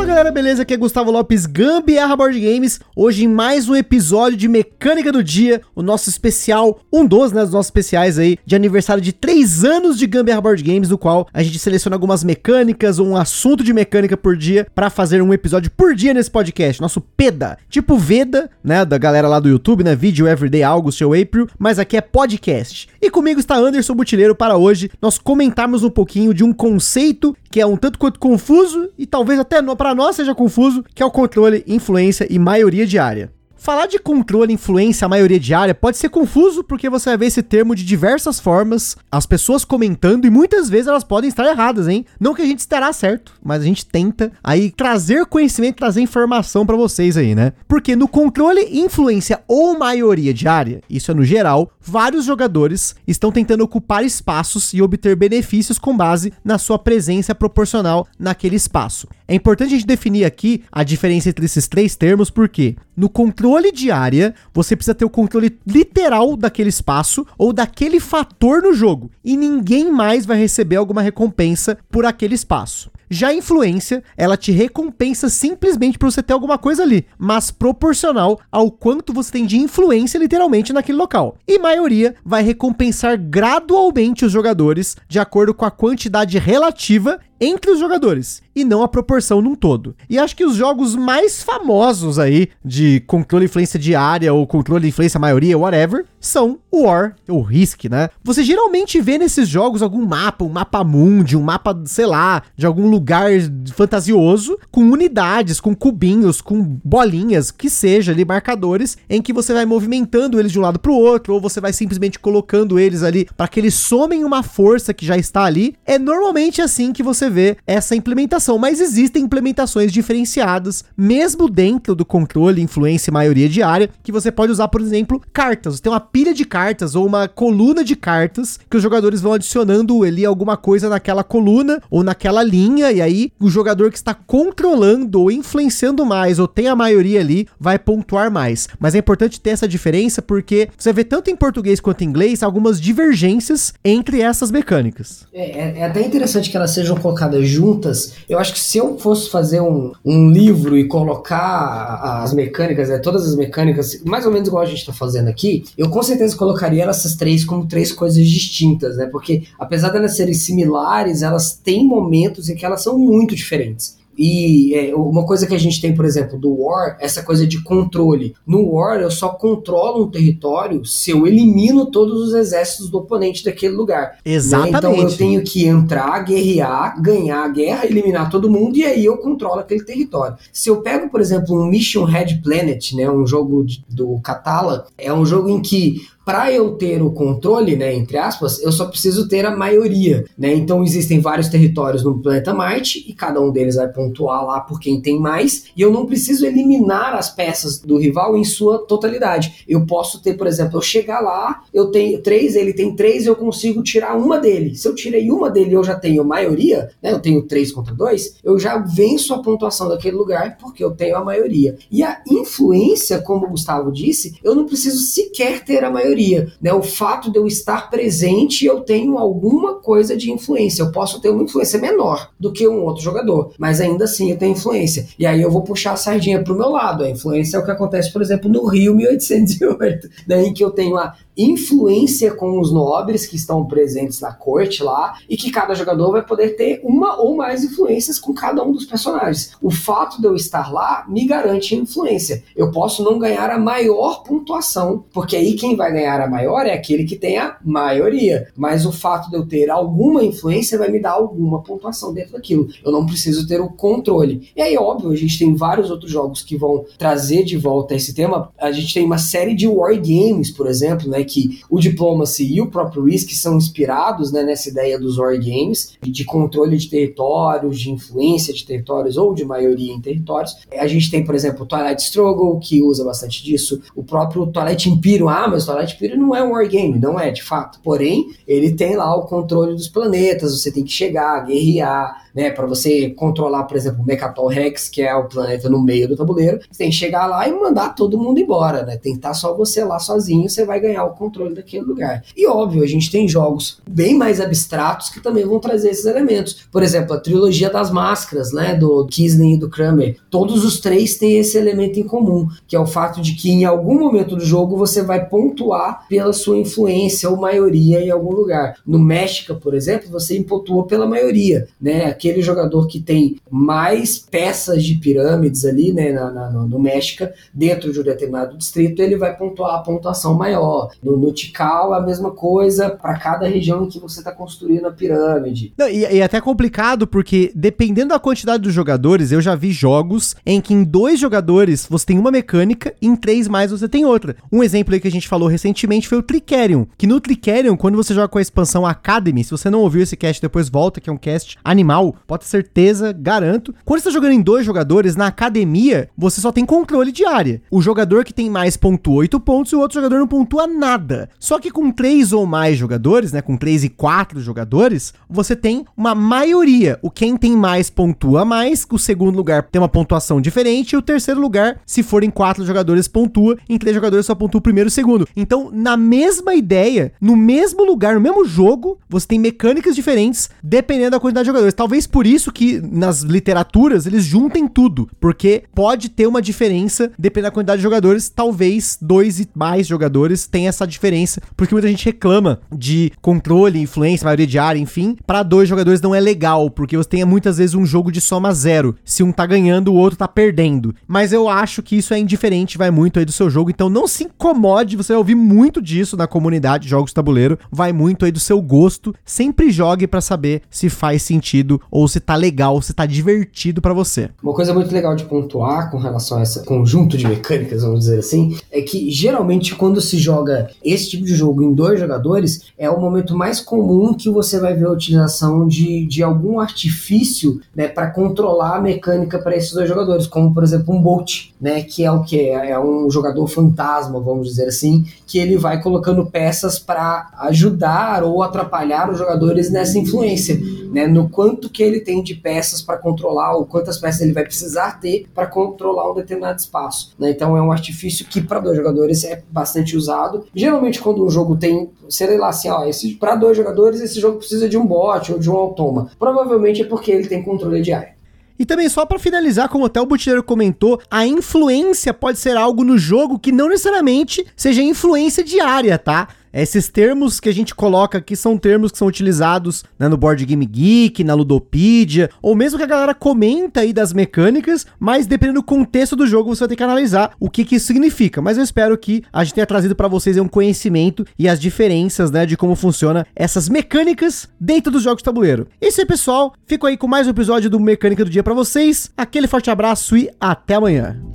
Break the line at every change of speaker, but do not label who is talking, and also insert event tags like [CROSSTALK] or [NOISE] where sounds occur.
Fala galera, beleza? Aqui é Gustavo Lopes, Gambiarra Board Games. Hoje em mais um episódio de Mecânica do Dia, o nosso especial, um dos, né, dos nossos especiais aí, de aniversário de 3 anos de Gambiarra Board Games, no qual a gente seleciona algumas mecânicas ou um assunto de mecânica por dia para fazer um episódio por dia nesse podcast, nosso PEDA. Tipo Veda, né, da galera lá do YouTube, né, vídeo Everyday August ou April, mas aqui é podcast. E comigo está Anderson Butileiro para hoje nós comentarmos um pouquinho de um conceito que é um tanto quanto confuso e talvez até para nós seja confuso, que é o controle, influência e maioria diária. Falar de controle, influência, maioria diária pode ser confuso porque você vai ver esse termo de diversas formas, as pessoas comentando e muitas vezes elas podem estar erradas, hein? Não que a gente estará certo, mas a gente tenta aí trazer conhecimento, trazer informação para vocês aí, né? Porque no controle, influência ou maioria diária, isso é no geral, vários jogadores estão tentando ocupar espaços e obter benefícios com base na sua presença proporcional naquele espaço. É importante a gente definir aqui a diferença entre esses três termos porque no controle de área, você precisa ter o controle literal daquele espaço ou daquele fator no jogo, e ninguém mais vai receber alguma recompensa por aquele espaço. Já a influência, ela te recompensa simplesmente por você ter alguma coisa ali, mas proporcional ao quanto você tem de influência literalmente naquele local. E maioria vai recompensar gradualmente os jogadores de acordo com a quantidade relativa entre os jogadores e não a proporção num todo. E acho que os jogos mais famosos aí de controle influência diária ou controle influência maioria, whatever, são o War ou Risk, né? Você geralmente vê nesses jogos algum mapa, um mapa mundi, um mapa, sei lá, de algum lugar fantasioso, com unidades, com cubinhos, com bolinhas, que seja ali, marcadores, em que você vai movimentando eles de um lado para o outro, ou você vai simplesmente colocando eles ali para que eles somem uma força que já está ali. É normalmente assim que você vê essa implementação, mas existem implementações diferenciadas, mesmo dentro do controle, influência e maioria diária, que você pode usar, por exemplo, cartas. Tem uma pilha de cartas ou uma coluna de cartas que os jogadores vão adicionando ali alguma coisa naquela coluna ou naquela linha, e aí o jogador que está controlando ou influenciando mais ou tem a maioria ali vai pontuar mais. Mas é importante ter essa diferença porque você vê tanto em português quanto em inglês algumas divergências entre essas mecânicas.
É, é, é até interessante que elas sejam colocadas juntas. Eu acho que se eu fosse fazer um, um livro e colocar as mecânicas, né, todas as mecânicas, mais ou menos igual a gente está fazendo aqui, eu com certeza colocaria essas três como três coisas distintas, né? Porque apesar de elas serem similares, elas têm momentos em que elas são muito diferentes. E é, uma coisa que a gente tem, por exemplo, do War, essa coisa de controle. No War, eu só controlo um território se eu elimino todos os exércitos do oponente daquele lugar.
Exatamente.
Né? Então eu tenho que entrar, guerrear, ganhar a guerra, eliminar todo mundo e aí eu controlo aquele território. Se eu pego, por exemplo, um Mission Red Planet, né, um jogo do Catala, é um jogo em que para eu ter o controle, né, entre aspas, eu só preciso ter a maioria, né? Então existem vários territórios no planeta Marte e cada um deles vai pontuar lá por quem tem mais, e eu não preciso eliminar as peças do rival em sua totalidade. Eu posso ter, por exemplo, eu chegar lá, eu tenho três, ele tem três, eu consigo tirar uma dele. Se eu tirei uma dele, eu já tenho maioria, né? Eu tenho três contra dois, eu já venço a pontuação daquele lugar porque eu tenho a maioria. E a influência, como o Gustavo disse, eu não preciso sequer ter a maioria maioria. Né? O fato de eu estar presente, eu tenho alguma coisa de influência. Eu posso ter uma influência menor do que um outro jogador, mas ainda assim eu tenho influência. E aí eu vou puxar a sardinha para o meu lado. A influência é o que acontece, por exemplo, no Rio 1808, [LAUGHS] né? em que eu tenho a influência com os nobres que estão presentes na corte lá e que cada jogador vai poder ter uma ou mais influências com cada um dos personagens. O fato de eu estar lá me garante influência. Eu posso não ganhar a maior pontuação, porque aí quem vai ganhar a maior é aquele que tem a maioria. Mas o fato de eu ter alguma influência vai me dar alguma pontuação dentro daquilo. Eu não preciso ter o controle. E aí, óbvio, a gente tem vários outros jogos que vão trazer de volta esse tema. A gente tem uma série de war games, por exemplo, né, que o Diplomacy e o próprio Risk são inspirados né, nessa ideia dos war games, de controle de territórios, de influência de territórios ou de maioria em territórios. A gente tem, por exemplo, o Twilight Struggle, que usa bastante disso, o próprio Twilight Imperium, ah, mas o Twilight Period não é um wargame, não é de fato. Porém, ele tem lá o controle dos planetas, você tem que chegar, guerrear, né? Para você controlar, por exemplo, o Mechatol Rex, que é o planeta no meio do tabuleiro, você tem que chegar lá e mandar todo mundo embora, né? Que estar só você lá sozinho, você vai ganhar o controle daquele lugar. E óbvio, a gente tem jogos bem mais abstratos que também vão trazer esses elementos. Por exemplo, a trilogia das máscaras, né? Do Kisling e do Kramer. Todos os três têm esse elemento em comum, que é o fato de que em algum momento do jogo você vai pontuar pela sua influência ou maioria em algum lugar. No México, por exemplo, você pontua pela maioria, né? aquele jogador que tem mais peças de pirâmides ali, né, na, na, no México, dentro de um determinado distrito, ele vai pontuar a pontuação maior. No, no Tikal, a mesma coisa para cada região que você está construindo a pirâmide.
Não, e, e é até complicado porque, dependendo da quantidade dos jogadores, eu já vi jogos em que em dois jogadores você tem uma mecânica e em três mais você tem outra. Um exemplo aí que a gente falou recentemente foi o Tricerion, que no Tricerion, quando você joga com a expansão Academy, se você não ouviu esse cast, depois volta, que é um cast animal, pode ter certeza, garanto. Quando você tá jogando em dois jogadores, na academia, você só tem controle de área. O jogador que tem mais pontua 8 pontos e o outro jogador não pontua nada. Só que com três ou mais jogadores, né, com três e quatro jogadores, você tem uma maioria. O quem tem mais pontua mais, o segundo lugar tem uma pontuação diferente e o terceiro lugar, se forem quatro jogadores, pontua, em três jogadores só pontua o primeiro e o segundo. Então, na mesma ideia, no mesmo lugar, no mesmo jogo, você tem mecânicas diferentes dependendo da quantidade de jogadores. Talvez por isso que nas literaturas eles juntem tudo, porque pode ter uma diferença dependendo da quantidade de jogadores. Talvez dois e mais jogadores tenham essa diferença, porque muita gente reclama de controle, influência, maioria de área, enfim. Para dois jogadores não é legal, porque você tem muitas vezes um jogo de soma zero. Se um tá ganhando, o outro tá perdendo. Mas eu acho que isso é indiferente, vai muito aí do seu jogo. Então não se incomode, você vai ouvir muito disso na comunidade de jogos tabuleiro. Vai muito aí do seu gosto. Sempre jogue para saber se faz sentido ou se tá legal, se tá divertido para você.
Uma coisa muito legal de pontuar com relação a esse conjunto de mecânicas, vamos dizer assim, é que geralmente quando se joga esse tipo de jogo em dois jogadores, é o momento mais comum que você vai ver a utilização de, de algum artifício né, para controlar a mecânica para esses dois jogadores, como por exemplo um Bolt, né, que é o que? É um jogador fantasma, vamos dizer assim, que ele vai colocando peças para ajudar ou atrapalhar os jogadores nessa influência, né, no quanto que ele tem de peças para controlar ou quantas peças ele vai precisar ter para controlar um determinado espaço. Né? Então é um artifício que para dois jogadores é bastante usado. Geralmente quando um jogo tem, sei lá assim, ó, esse para dois jogadores esse jogo precisa de um bot ou de um automa. Provavelmente é porque ele tem controle de área.
E também só para finalizar, como até o Butileiro comentou, a influência pode ser algo no jogo que não necessariamente seja influência diária, tá? Esses termos que a gente coloca aqui são termos que são utilizados né, no Board Game Geek, na Ludopedia, ou mesmo que a galera comenta aí das mecânicas, mas dependendo do contexto do jogo, você vai ter que analisar o que, que isso significa. Mas eu espero que a gente tenha trazido para vocês um conhecimento e as diferenças né, de como funciona essas mecânicas dentro dos jogos de tabuleiro. Isso aí, pessoal. Fico aí com mais um episódio do Mecânica do Dia para vocês. Aquele forte abraço e até amanhã.